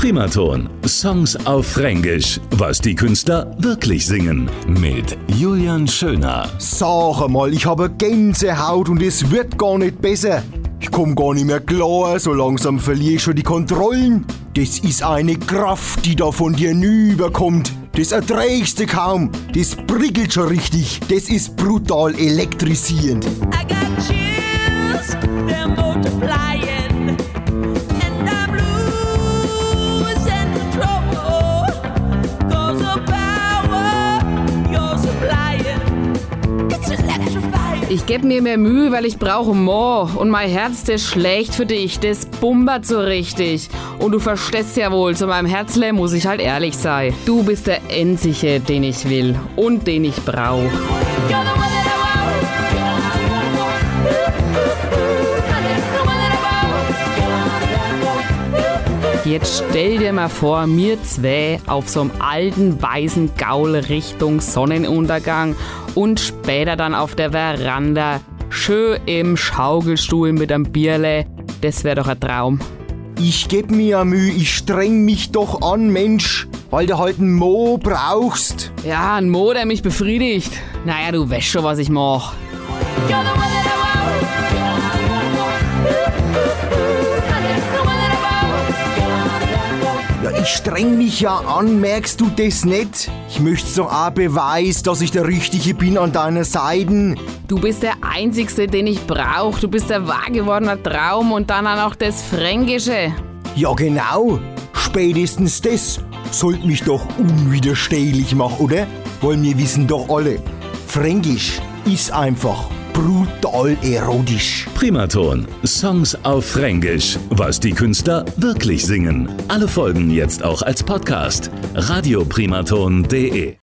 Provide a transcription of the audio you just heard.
Primaton. Songs auf Fränkisch. Was die Künstler wirklich singen. Mit Julian Schöner. Sag mal, ich habe Gänsehaut und es wird gar nicht besser. Ich komm gar nicht mehr klar, so langsam verliere ich schon die Kontrollen. Das ist eine Kraft, die da von dir nüberkommt. Das erträgst du kaum. Das prickelt schon richtig. Das ist brutal elektrisierend. I got chills, they're multiplying, Ich geb mir mehr Mühe, weil ich brauche more. Und mein Herz, das schlägt für dich, das bumbert so richtig. Und du verstehst ja wohl, zu meinem Herzle muss ich halt ehrlich sein. Du bist der Einzige, den ich will und den ich brauch. You're the one that I want. The one that I want. Jetzt stell dir mal vor, mir zwei auf so einem alten weißen Gaul Richtung Sonnenuntergang und später dann auf der Veranda, schön im Schaukelstuhl mit einem Bierle. Das wär doch ein Traum. Ich geb mir ja Mühe, ich streng mich doch an, Mensch. Weil du halt einen Mo brauchst. Ja, ein Mo, der mich befriedigt. Naja, du weißt schon, was ich mach. Ich streng mich ja an, merkst du das nicht? Ich möchte doch auch Beweis, dass ich der Richtige bin an deiner Seite. Du bist der Einzigste, den ich brauch. Du bist der wahr gewordene Traum und dann auch noch das Fränkische. Ja, genau. Spätestens das sollte mich doch unwiderstehlich machen, oder? Weil wir wissen doch alle, Fränkisch ist einfach brutal erotisch. Primaton. Songs auf Fränkisch. Was die Künstler wirklich singen. Alle Folgen jetzt auch als Podcast. radioprimaton.de